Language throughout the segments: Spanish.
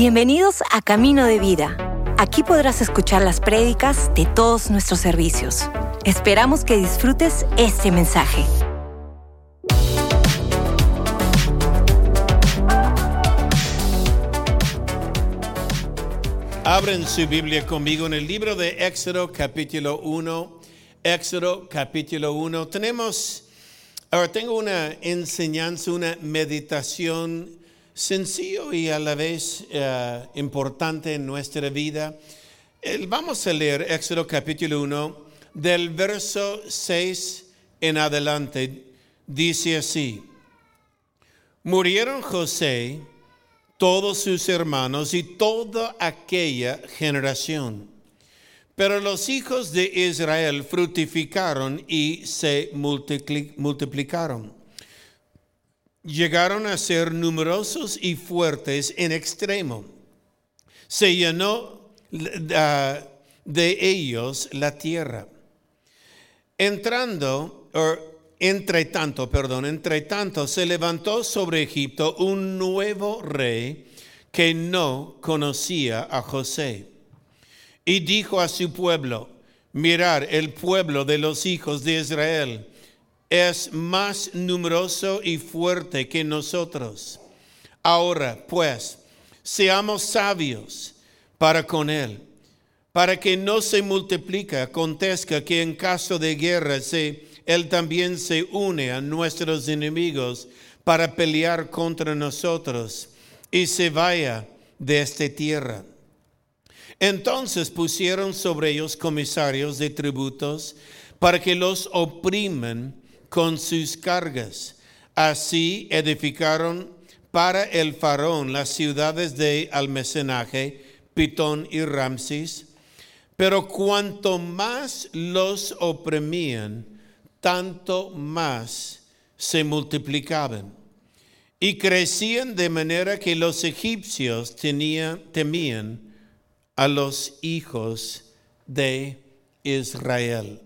Bienvenidos a Camino de Vida. Aquí podrás escuchar las prédicas de todos nuestros servicios. Esperamos que disfrutes este mensaje. Abren su Biblia conmigo en el libro de Éxodo capítulo 1. Éxodo capítulo 1. Tenemos, ahora tengo una enseñanza, una meditación sencillo y a la vez eh, importante en nuestra vida. vamos a leer Éxodo capítulo 1 del verso 6 en adelante. Dice así, murieron José, todos sus hermanos y toda aquella generación. Pero los hijos de Israel fructificaron y se multiplicaron llegaron a ser numerosos y fuertes en extremo. Se llenó ah, de ellos la tierra. Entrando, entre tanto, perdón, entre tanto, se levantó sobre Egipto un nuevo rey que no conocía a José. Y dijo a su pueblo, mirar el pueblo de los hijos de Israel es más numeroso y fuerte que nosotros. Ahora, pues, seamos sabios para con él, para que no se multiplique, acontezca que en caso de guerra se, él también se une a nuestros enemigos para pelear contra nosotros y se vaya de esta tierra. Entonces pusieron sobre ellos comisarios de tributos para que los oprimen con sus cargas. Así edificaron para el faraón las ciudades de almacenaje, Pitón y Ramses. Pero cuanto más los oprimían, tanto más se multiplicaban. Y crecían de manera que los egipcios temían a los hijos de Israel.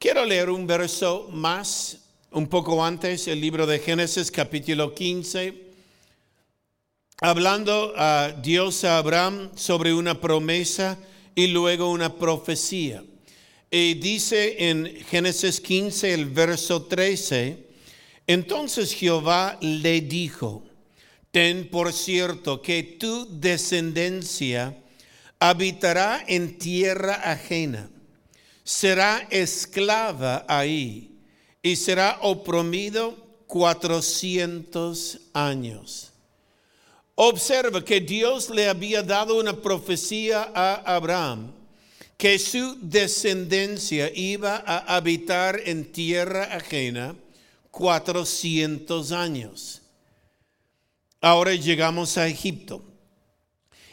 Quiero leer un verso más, un poco antes, el libro de Génesis capítulo 15, hablando a Dios a Abraham sobre una promesa y luego una profecía. Y dice en Génesis 15, el verso 13, entonces Jehová le dijo, ten por cierto que tu descendencia habitará en tierra ajena será esclava ahí y será oprimido 400 años. Observa que Dios le había dado una profecía a Abraham que su descendencia iba a habitar en tierra ajena 400 años. Ahora llegamos a Egipto.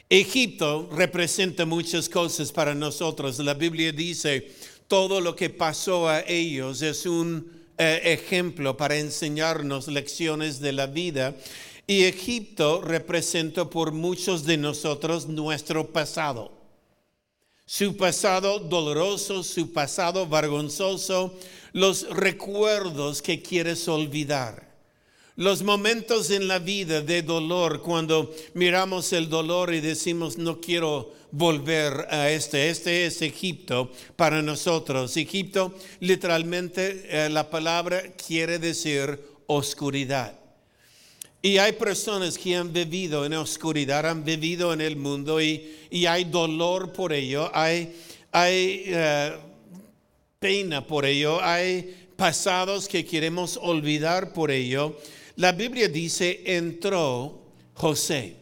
Egipto representa muchas cosas para nosotros. La Biblia dice, todo lo que pasó a ellos es un eh, ejemplo para enseñarnos lecciones de la vida. Y Egipto representa por muchos de nosotros nuestro pasado. Su pasado doloroso, su pasado vergonzoso, los recuerdos que quieres olvidar. Los momentos en la vida de dolor, cuando miramos el dolor y decimos, no quiero volver a este. Este es Egipto para nosotros. Egipto, literalmente, eh, la palabra quiere decir oscuridad. Y hay personas que han vivido en oscuridad, han vivido en el mundo y, hay dolor por ello, hay, hay eh, pena por ello, hay pasados que queremos olvidar por ello. La Biblia dice, entró José.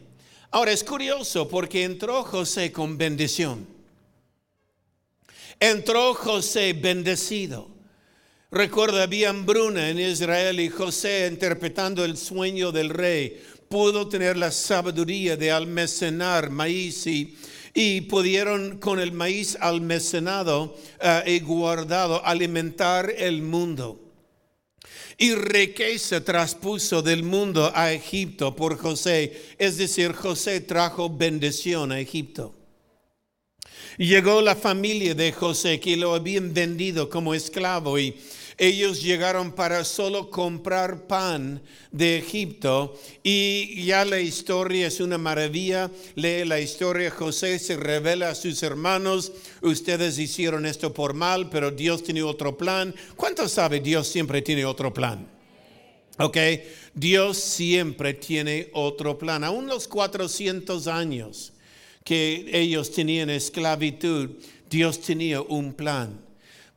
Ahora es curioso porque entró José con bendición. Entró José bendecido. Recuerda, había hambruna en Israel y José interpretando el sueño del rey pudo tener la sabiduría de almacenar maíz y, pudieron con el maíz almacenado eh, y guardado alimentar el mundo y riqueza traspuso del mundo a Egipto por José. Es decir, José trajo bendición a Egipto. Llegó la familia de José que lo habían vendido como esclavo y, Ellos llegaron para solo comprar pan de Egipto y ya la historia es una maravilla. Lee la historia, José se revela a sus hermanos, ustedes hicieron esto por mal, pero Dios tiene otro plan. ¿Cuántos sabe Dios siempre tiene otro plan? Ok, Dios siempre tiene otro plan. Aún los 400 años que ellos tenían esclavitud, Dios tenía un plan.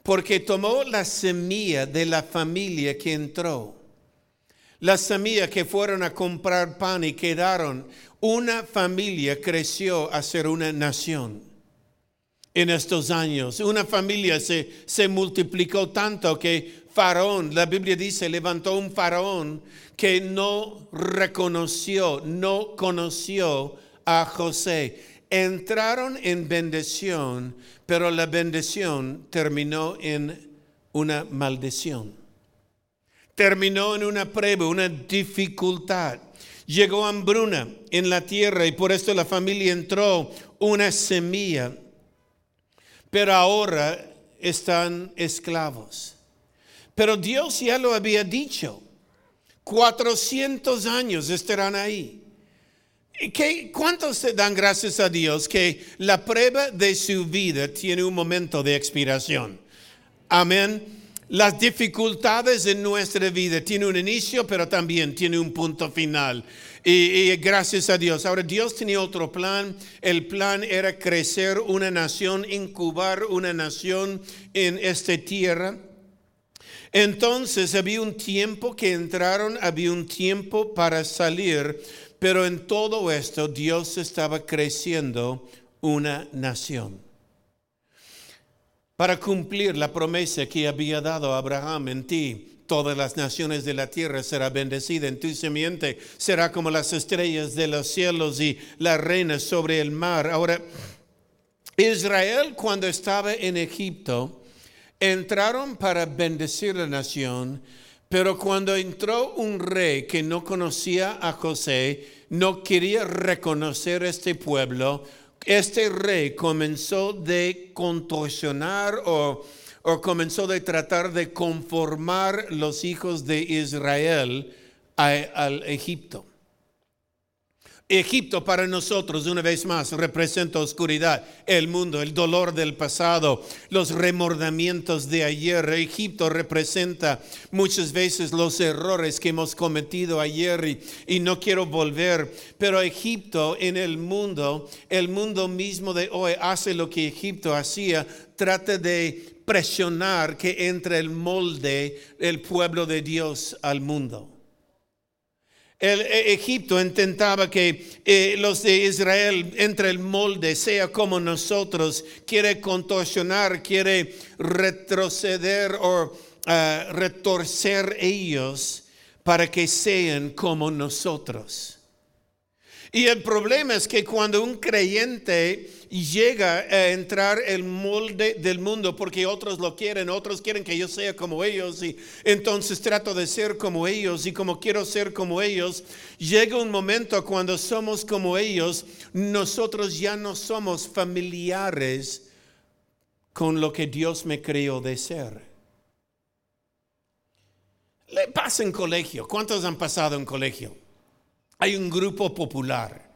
Porque tomó la semilla de la familia que entró. La semilla que fueron a comprar pan y quedaron. Una familia creció a ser una nación en estos años. Una familia se, se multiplicó tanto que faraón, la Biblia dice, levantó un faraón que no reconoció, no conoció a José. Entraron en bendición, pero la bendición terminó en una maldición. Terminó en una prueba, una dificultad. Llegó hambruna en la tierra y por esto la familia entró una semilla. Pero ahora están esclavos. Pero Dios ya lo había dicho. 400 años estarán ahí. ¿Qué, ¿Cuántos se dan gracias a Dios que la prueba de su vida tiene un momento de expiración? Amén. Las dificultades en nuestra vida tienen un inicio, pero también tiene un punto final. Y, y, gracias a Dios. Ahora Dios tenía otro plan. El plan era crecer una nación, incubar una nación en esta tierra. Entonces había un tiempo que entraron, había un tiempo para salir, pero en todo esto Dios estaba creciendo una nación. Para cumplir la promesa que había dado Abraham en ti, todas las naciones de la tierra será bendecida en tu semiente, será como las estrellas de los cielos y la reina sobre el mar. Ahora, Israel cuando estaba en Egipto, entraron para bendecir la nación, pero cuando entró un rey que no conocía a José, no quería reconocer este pueblo, este rey comenzó de contorsionar o, o comenzó de tratar de conformar los hijos de Israel al Egipto. Egipto para nosotros, una vez más, representa oscuridad, el mundo, el dolor del pasado, los remordimientos de ayer. Egipto representa muchas veces los errores que hemos cometido ayer y, no quiero volver. Pero Egipto en el mundo, el mundo mismo de hoy hace lo que Egipto hacía, trata de presionar que entre el molde el pueblo de Dios al mundo. El e, Egipto intentaba que eh, los de Israel entre el molde, sea como nosotros, quiere contorsionar, quiere retroceder o ah, retorcer ellos para que sean como nosotros. Y el problema es que cuando un creyente llega a entrar el molde del mundo porque otros lo quieren, otros quieren que yo sea como ellos y entonces trato de ser como ellos y como quiero ser como ellos, llega un momento cuando somos como ellos, nosotros ya no somos familiares con lo que Dios me creó de ser. Le pasa en colegio. ¿Cuántos han pasado en colegio? Hay un grupo popular.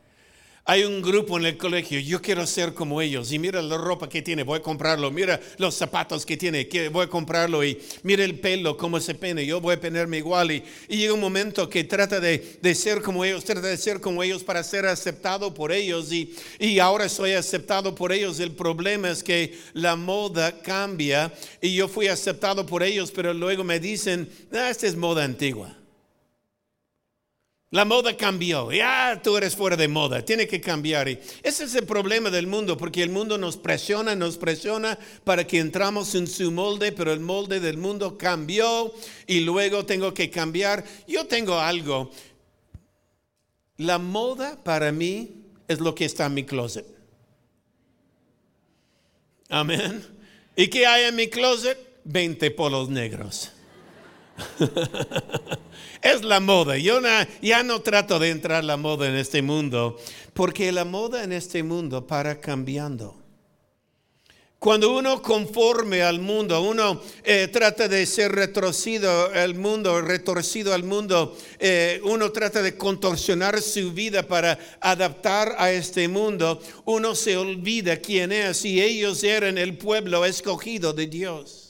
Hay un grupo en el colegio, yo quiero ser como ellos. Y mira la ropa que tiene, voy a comprarlo. Mira los zapatos que tiene, voy a comprarlo. Y mira el pelo, cómo se pene, yo voy a ponerme igual. Y, llega un momento que trata de, de, ser como ellos, trata de ser como ellos para ser aceptado por ellos. Y, y ahora soy aceptado por ellos. El problema es que la moda cambia. Y yo fui aceptado por ellos, pero luego me dicen, ah, esta es moda antigua. La moda cambió. Ya tú eres fuera de moda. Tiene que cambiar. Ese es el problema del mundo, porque el mundo nos presiona, nos presiona para que entramos en su molde, pero el molde del mundo cambió y luego tengo que cambiar. Yo tengo algo. La moda para mí es lo que está en mi closet. Amén. ¿Y qué hay en mi closet? 20 polos negros. es la moda. Yo ya no trato de entrar la moda en este mundo, porque la moda en este mundo para cambiando. Cuando uno conforme al mundo, uno eh, trata de ser retorcido al mundo, retorcido al mundo, eh, uno trata de contorsionar su vida para adaptar a este mundo, uno se olvida quién es y ellos eran el pueblo escogido de Dios.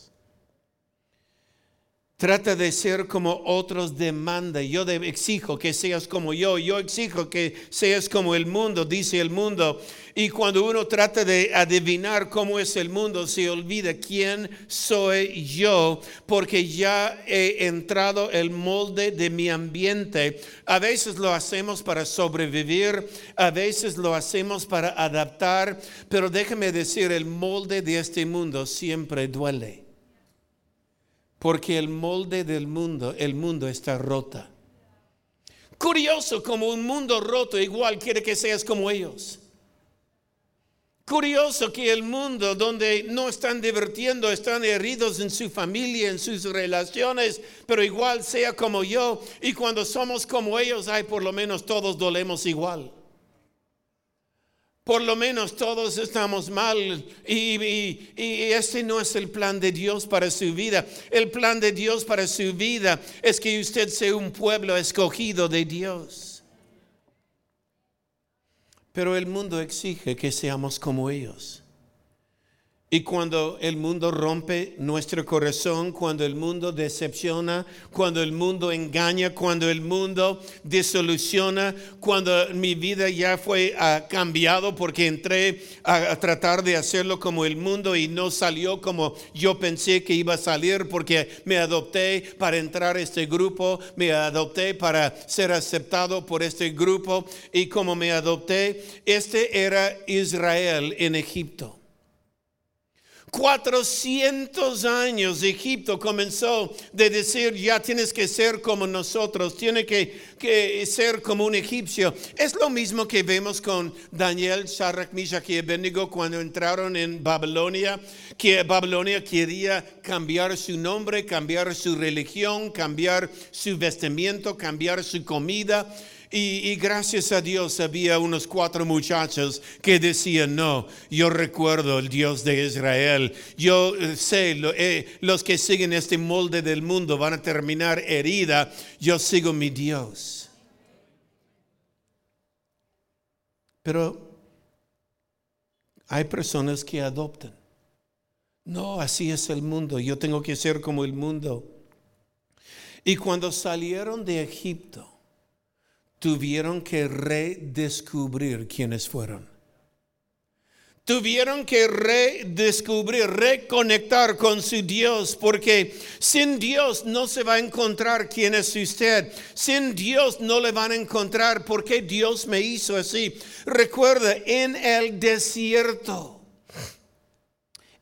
Trata de ser como otros demanda. Yo exijo que seas como yo. Yo exijo que seas como el mundo, dice el mundo. Y cuando uno trata de adivinar cómo es el mundo, se olvida quién soy yo, porque ya he entrado el molde de mi ambiente. A veces lo hacemos para sobrevivir, a veces lo hacemos para adaptar, pero déjame decir, el molde de este mundo siempre duele. Porque el molde del mundo, el mundo está rota. Curioso como un mundo roto igual quiere que seas como ellos. Curioso que el mundo donde no están divirtiendo, están heridos en su familia, en sus relaciones, pero igual sea como yo. Y cuando somos como ellos, hay por lo menos todos dolemos igual. Por lo menos todos estamos mal y, ese no es el plan de Dios para su vida. El plan de Dios para su vida es que usted sea un pueblo escogido de Dios. Pero el mundo exige que seamos como ellos. Y cuando el mundo rompe nuestro corazón, cuando el mundo decepciona, cuando el mundo engaña, cuando el mundo disoluciona, cuando mi vida ya fue uh, cambiado porque entré a, a, tratar de hacerlo como el mundo y no salió como yo pensé que iba a salir porque me adopté para entrar a este grupo, me adopté para ser aceptado por este grupo y como me adopté, este era Israel en Egipto. 400 años Egipto comenzó de decir, ya tienes que ser como nosotros, tiene que, que ser como un egipcio. Es lo mismo que vemos con Daniel, Shadrach, Mishach y Abednego cuando entraron en Babilonia, que Babilonia quería cambiar su nombre, cambiar su religión, cambiar su vestimiento, cambiar su comida. Y, gracias a Dios había unos cuatro muchachos que decían, no, yo recuerdo el Dios de Israel. Yo eh, sé, eh, los que siguen este molde del mundo van a terminar herida. Yo sigo mi Dios. Pero hay personas que adoptan. No, así es el mundo. Yo tengo que ser como el mundo. Y cuando salieron de Egipto, tuvieron que redescubrir quiénes fueron. Tuvieron que redescubrir, reconectar con su Dios, porque sin Dios no se va a encontrar quién es usted. Sin Dios no le van a encontrar por qué Dios me hizo así. Recuerda, en el desierto.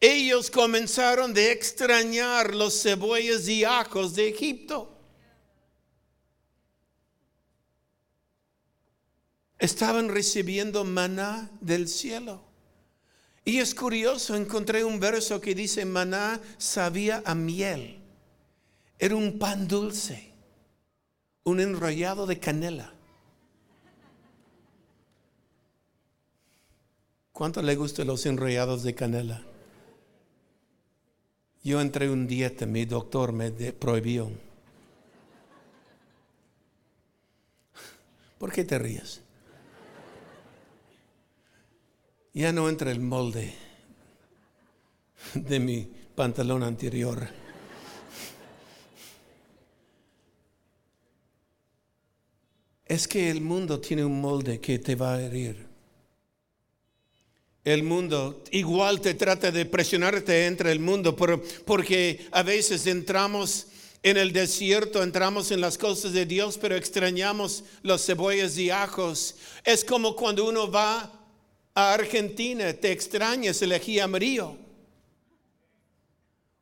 Ellos comenzaron de extrañar los cebollas y ajos de Egipto. Estaban recibiendo maná del cielo. Y es curioso, encontré un verso que dice, maná sabía a miel. Era un pan dulce, un enrollado de canela. ¿Cuánto le gustan los enrollados de canela? Yo entré un dieta, mi doctor me prohibió. ¿Por qué te ríes? Ya no entra el molde de mi pantalón anterior. Es que el mundo tiene un molde que te va a herir. El mundo igual te trata de presionarte entre el mundo, porque a veces entramos en el desierto, entramos en las cosas de Dios, pero extrañamos los cebollas y ajos. Es como cuando uno va a Argentina, te extrañas el ají amarillo.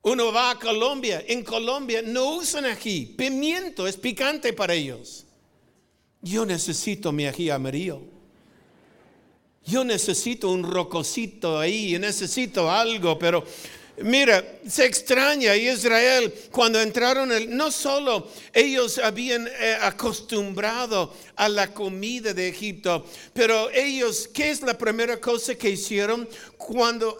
Uno va a Colombia, en Colombia no usan ají, pimiento es picante para ellos. Yo necesito mi ají amarillo. Yo necesito un rococito ahí, yo necesito algo, pero Mira, se extraña Israel cuando entraron, no solo ellos habían eh, acostumbrado a la comida de Egipto, pero ellos, ¿qué es la primera cosa que hicieron cuando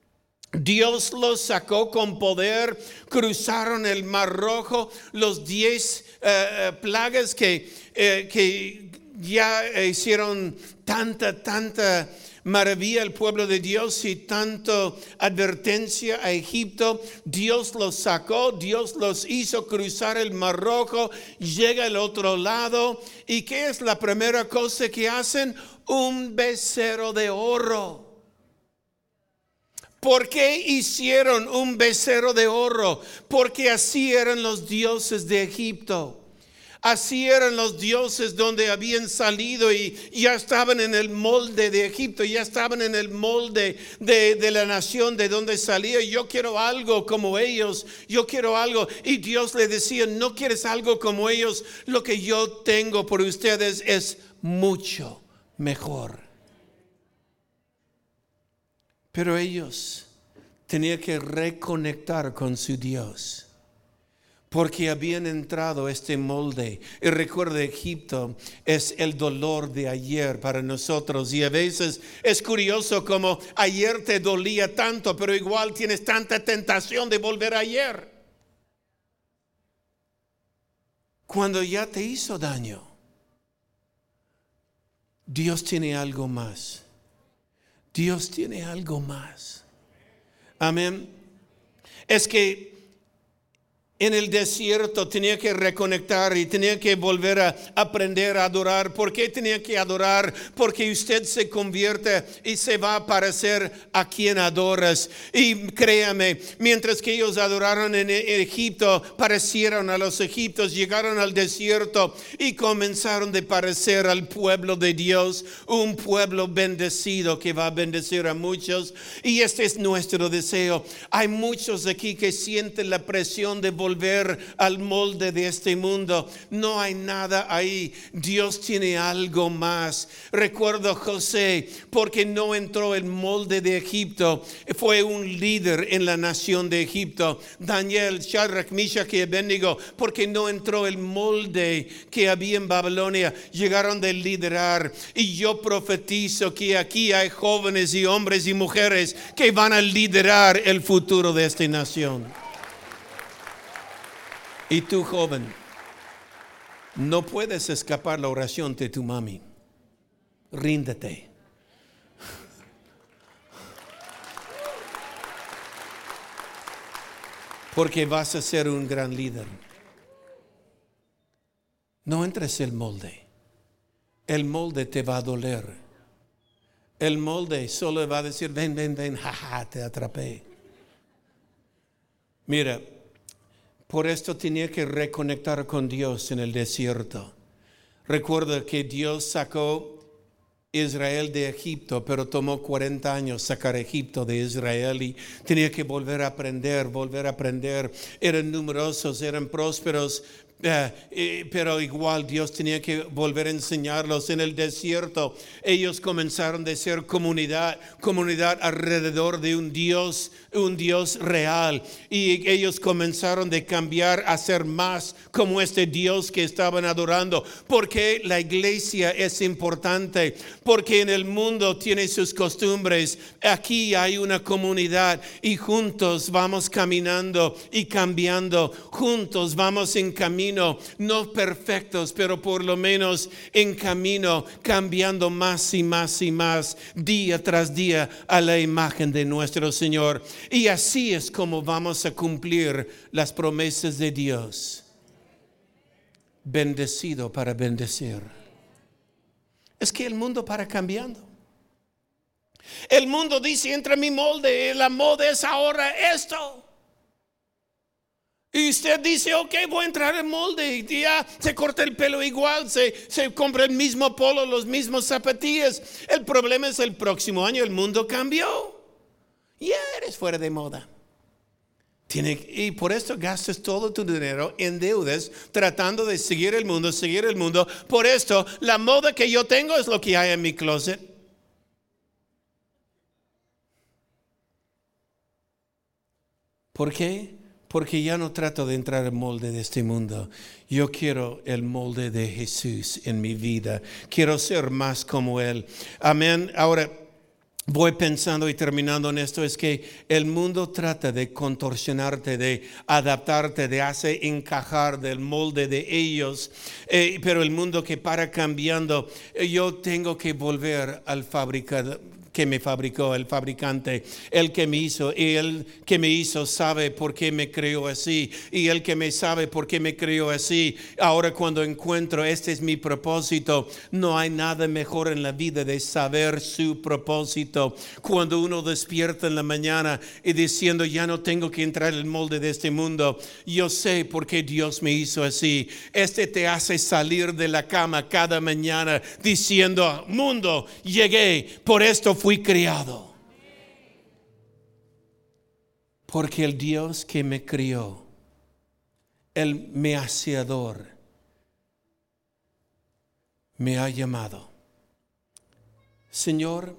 Dios los sacó con poder, cruzaron el Mar Rojo, los diez eh, eh, plagas que, que ya hicieron tanta, tanta maravilla al pueblo de Dios y tanto advertencia a Egipto. Dios los sacó, Dios los hizo cruzar el Mar Rojo, llega al otro lado. ¿Y qué es la primera cosa que hacen? Un becerro de oro. ¿Por qué hicieron un becerro de oro? Porque así eran los dioses de Egipto. Así eran los dioses donde habían salido y ya estaban en el molde de Egipto, ya estaban en el molde de, la nación de donde salía. Yo quiero algo como ellos, yo quiero algo. Y Dios le decía, no quieres algo como ellos, lo que yo tengo por ustedes es mucho mejor. Pero ellos tenían que reconectar con su Dios. Porque habían entrado este molde. Y recuerda, Egipto es el dolor de ayer para nosotros. Y a veces es curioso como ayer te dolía tanto, pero igual tienes tanta tentación de volver ayer. Cuando ya te hizo daño, Dios tiene algo más. Dios tiene algo más. Amén. Es que en el desierto tenía que reconectar y tenía que volver a aprender a adorar. ¿Por qué tenía que adorar? Porque usted se convierte y se va a parecer a quien adoras. Y créame, mientras que ellos adoraron en Egipto, parecieron a los egipcios, llegaron al desierto y comenzaron de parecer al pueblo de Dios, un pueblo bendecido que va a bendecir a muchos. Y este es nuestro deseo. Hay muchos aquí que sienten la presión de volver volver al molde de este mundo. No hay nada ahí. Dios tiene algo más. Recuerdo José, porque no entró el molde de Egipto, fue un líder en la nación de Egipto. Daniel, Shadrach, Mishach y Abednego, porque no entró el molde que había en Babilonia, llegaron de liderar. Y yo profetizo que aquí hay jóvenes y hombres y mujeres que van a liderar el futuro de esta nación. Y tú, joven, no puedes escapar la oración de tu mami. Ríndete. Porque vas a ser un gran líder. No entres el molde. El molde te va a doler. El molde solo va a decir, ven, ven, ven, jaja, te atrapé. Mira, por esto tenía que reconectar con Dios en el desierto. Recuerda que Dios sacó Israel de Egipto, pero tomó 40 años sacar Egipto de Israel y tenía que volver a aprender, volver a aprender. Eran numerosos, eran prósperos, eh, pero igual Dios tenía que volver a enseñarlos en el desierto. Ellos comenzaron de ser comunidad, comunidad alrededor de un Dios, un Dios real. Y ellos comenzaron de cambiar a ser más como este Dios que estaban adorando. Porque la iglesia es importante, porque en el mundo tiene sus costumbres. Aquí hay una comunidad y juntos vamos caminando y cambiando. Juntos vamos en camino no perfectos, pero por lo menos en camino, cambiando más y más y más, día tras día, a la imagen de nuestro Señor. Y así es como vamos a cumplir las promesas de Dios. Bendecido para bendecir. Es que el mundo para cambiando. El mundo dice, entra mi molde, la moda es ahora esto. Y usted dice, ok, voy a entrar en molde. Y ya se corta el pelo igual, se, se compra el mismo polo, los mismos zapatillas. El problema es el próximo año el mundo cambió. Ya eres fuera de moda. Tiene, y por esto gastas todo tu dinero en deudas tratando de seguir el mundo, seguir el mundo. Por esto, la moda que yo tengo es lo que hay en mi closet. ¿Por qué? porque ya no trato de entrar el molde de este mundo. Yo quiero el molde de Jesús en mi vida. Quiero ser más como Él. Amén. Ahora, voy pensando y terminando en esto es que el mundo trata de contorsionarte, de adaptarte, de hacer encajar del molde de ellos, eh, pero el mundo que para cambiando, eh, yo tengo que volver al fabricador que me fabricó, el fabricante, el que me hizo, y el que me hizo sabe por qué me creó así, y el que me sabe por qué me creó así. Ahora cuando encuentro, este es mi propósito, no hay nada mejor en la vida de saber su propósito. Cuando uno despierta en la mañana y diciendo, ya no tengo que entrar en el molde de este mundo, yo sé por qué Dios me hizo así. Este te hace salir de la cama cada mañana diciendo, mundo, llegué, por esto fui fui criado. Porque el Dios que me crió, el meaciador, me ha llamado. Señor,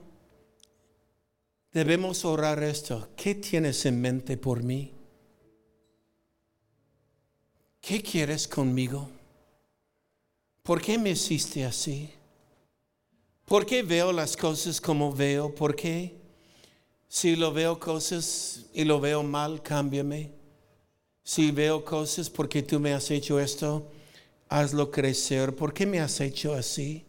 debemos orar esto. ¿Qué tienes en mente por mí? ¿Qué quieres conmigo? ¿Por qué me hiciste así? ¿Por qué veo las cosas como veo? ¿Por qué? Si lo veo cosas y lo veo mal, cámbiame. Si veo cosas porque tú me has hecho esto, hazlo crecer. ¿Por qué me has hecho así?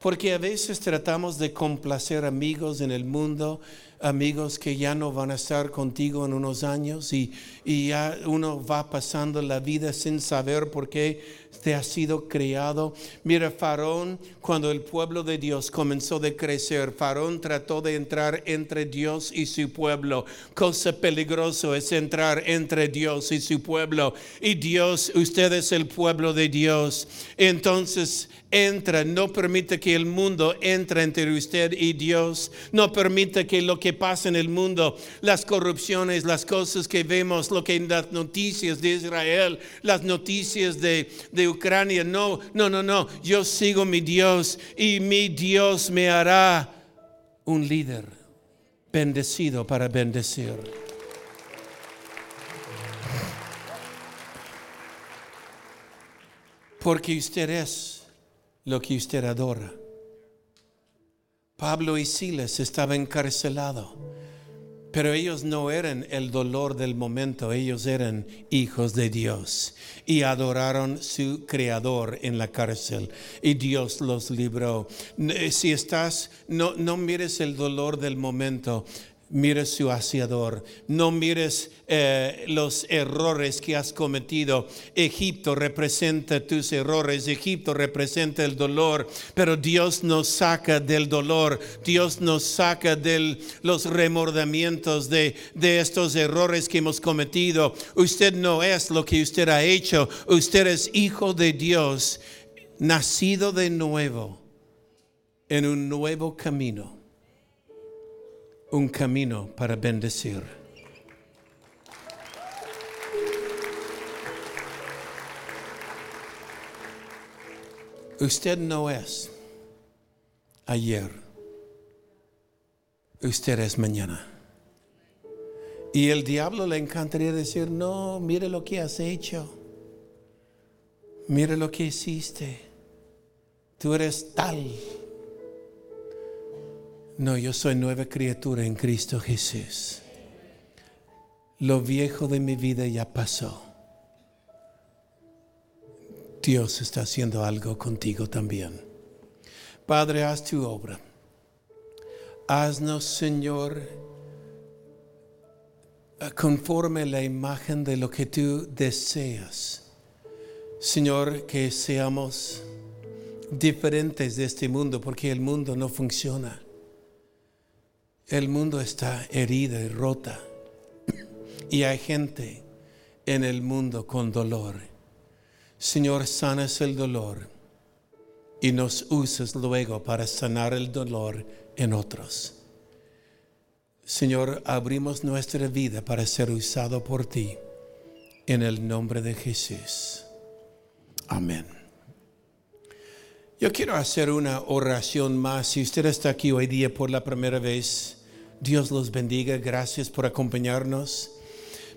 Porque a veces tratamos de complacer amigos en el mundo, amigos que ya no van a estar contigo en unos años y, y ya uno va pasando la vida sin saber por qué te ha sido creado. Mira, Faraón, cuando el pueblo de Dios comenzó de crecer, Faraón trató de entrar entre Dios y su pueblo. Cosa peligrosa es entrar entre Dios y su pueblo. Y Dios, usted es el pueblo de Dios. Entonces entra, no permite que el mundo entre entre usted y Dios. No permite que lo que pasa en el mundo, las corrupciones, las cosas que vemos, lo que en las noticias de Israel, las noticias de, de Ucrania. No, no, no, no. Yo sigo mi Dios y mi Dios me hará un líder bendecido para bendecir. Porque usted es lo que usted adora. Pablo y Silas estaban encarcelados pero ellos no eran el dolor del momento, ellos eran hijos de Dios y adoraron su creador en la cárcel y Dios los libró. Si estás, no, no mires el dolor del momento, mires su hacedor, no mires eh, los errores que has cometido. Egipto representa tus errores, Egipto representa el dolor, pero Dios nos saca del dolor, Dios nos saca de los remordimientos de, de estos errores que hemos cometido. Usted no es lo que usted ha hecho, usted es hijo de Dios, nacido de nuevo en un nuevo camino un camino para bendecir. Usted no es ayer, usted es mañana. Y el diablo le encantaría decir, no, mire lo que has hecho, mire lo que hiciste, tú eres tal no, yo soy nueva criatura en Cristo Jesús. Lo viejo de mi vida ya pasó. Dios está haciendo algo contigo también. Padre, haz tu obra. Haznos, Señor, conforme la imagen de lo que tú deseas. Señor, que seamos diferentes de este mundo, porque el mundo no funciona. El mundo está herida y rota. Y hay gente en el mundo con dolor. Señor, sanas el dolor y nos uses luego para sanar el dolor en otros. Señor, abrimos nuestra vida para ser usado por ti. En el nombre de Jesús. Amén. Yo quiero hacer una oración más. Si usted está aquí hoy día por la primera vez, Dios los bendiga, gracias por acompañarnos.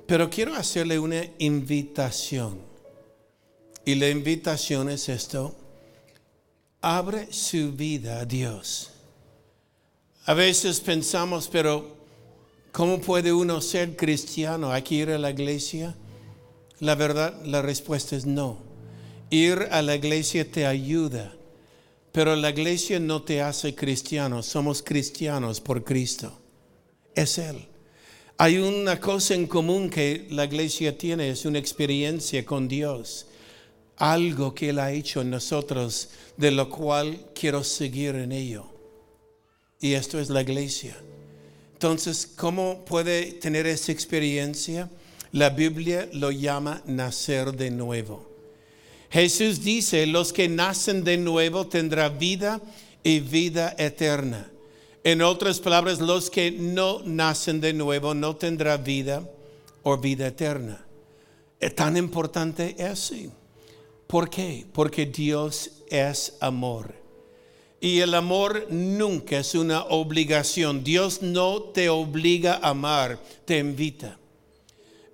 Pero quiero hacerle una invitación. Y la invitación es esto. Abre su vida a Dios. A veces pensamos, pero ¿cómo puede uno ser cristiano? ¿Hay que ir a la iglesia? La verdad, la respuesta es no. Ir a la iglesia te ayuda, pero la iglesia no te hace cristiano. Somos cristianos por Cristo. Es Él. Hay una cosa en común que la iglesia tiene, es una experiencia con Dios. Algo que Él ha hecho en nosotros, de lo cual quiero seguir en ello. Y esto es la iglesia. Entonces, ¿cómo puede tener esa experiencia? La Biblia lo llama nacer de nuevo. Jesús dice, los que nacen de nuevo tendrán vida y vida eterna. En otras palabras, los que no nacen de nuevo no tendrán vida o vida eterna. Es tan importante eso. ¿Por qué? Porque Dios es amor. Y el amor nunca es una obligación. Dios no te obliga a amar, te invita.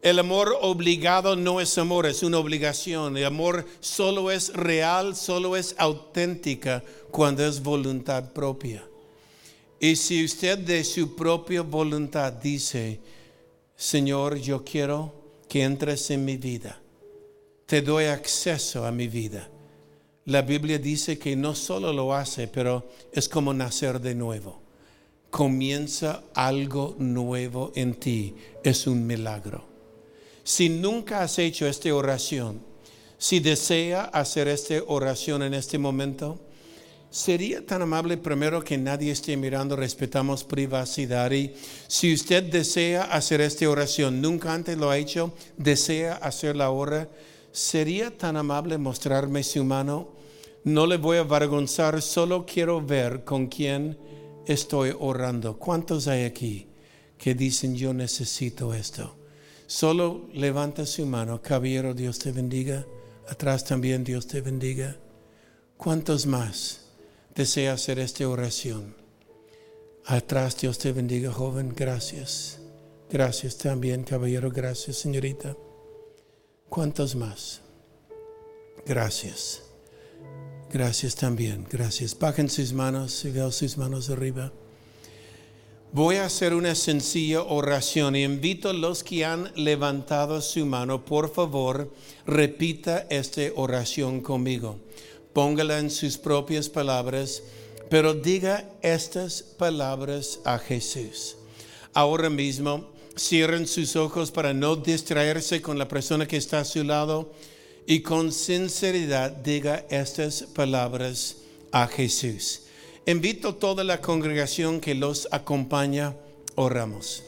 El amor obligado no es amor, es una obligación. El amor solo es real, solo es auténtica cuando es voluntad propia. Y si usted de su propia voluntad dice, Señor, yo quiero que entres en mi vida, te doy acceso a mi vida la Biblia dice que no solo lo hace, pero es como nacer de nuevo. Comienza algo nuevo en ti. Es un milagro. Si nunca has hecho esta oración, si desea hacer esta oración en este momento, sería tan amable primero que nadie esté mirando, respetamos privacidad. Y si usted desea hacer esta oración, nunca antes lo ha hecho, desea hacerla ahora, sería tan amable mostrarme su mano. No le voy a avergonzar, solo quiero ver con quién estoy orando. ¿Cuántos hay aquí que dicen yo necesito esto? Solo levanta su mano, caballero, Dios te bendiga. Atrás también Dios te bendiga. ¿Cuántos más desea hacer esta oración? Atrás Dios te bendiga, joven. Gracias. Gracias también, caballero. Gracias, señorita. ¿Cuántos más? Gracias. Gracias también. Gracias. Bajen sus manos y veo sus manos arriba. Voy a hacer una sencilla oración y invito a los que han levantado su mano, por favor, repita esta oración conmigo. Póngala en sus propias palabras, pero diga estas palabras a Jesús. Ahora mismo, Cierren sus ojos para no distraerse con la persona que está a su lado y con sinceridad diga estas palabras a Jesús. Invito a toda la congregación que los acompaña, oramos.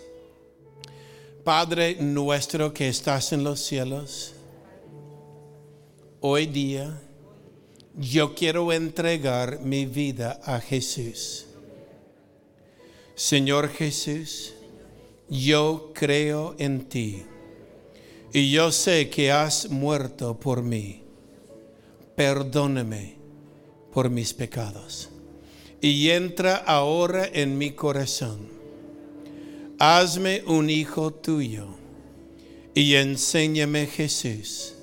Padre nuestro que estás en los cielos, hoy día yo quiero entregar mi vida a Jesús. Señor Jesús, yo creo en ti y yo sé que has muerto por mí. Perdóname por mis pecados y entra ahora en mi corazón. Hazme un hijo tuyo y enséñame Jesús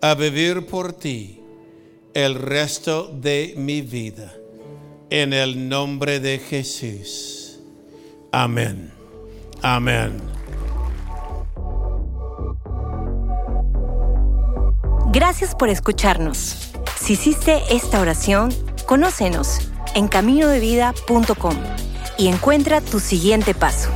a vivir por ti el resto de mi vida. En el nombre de Jesús. Amén. Amén. Gracias por escucharnos. Si hiciste esta oración, conócenos en caminodevida.com y encuentra tu siguiente paso.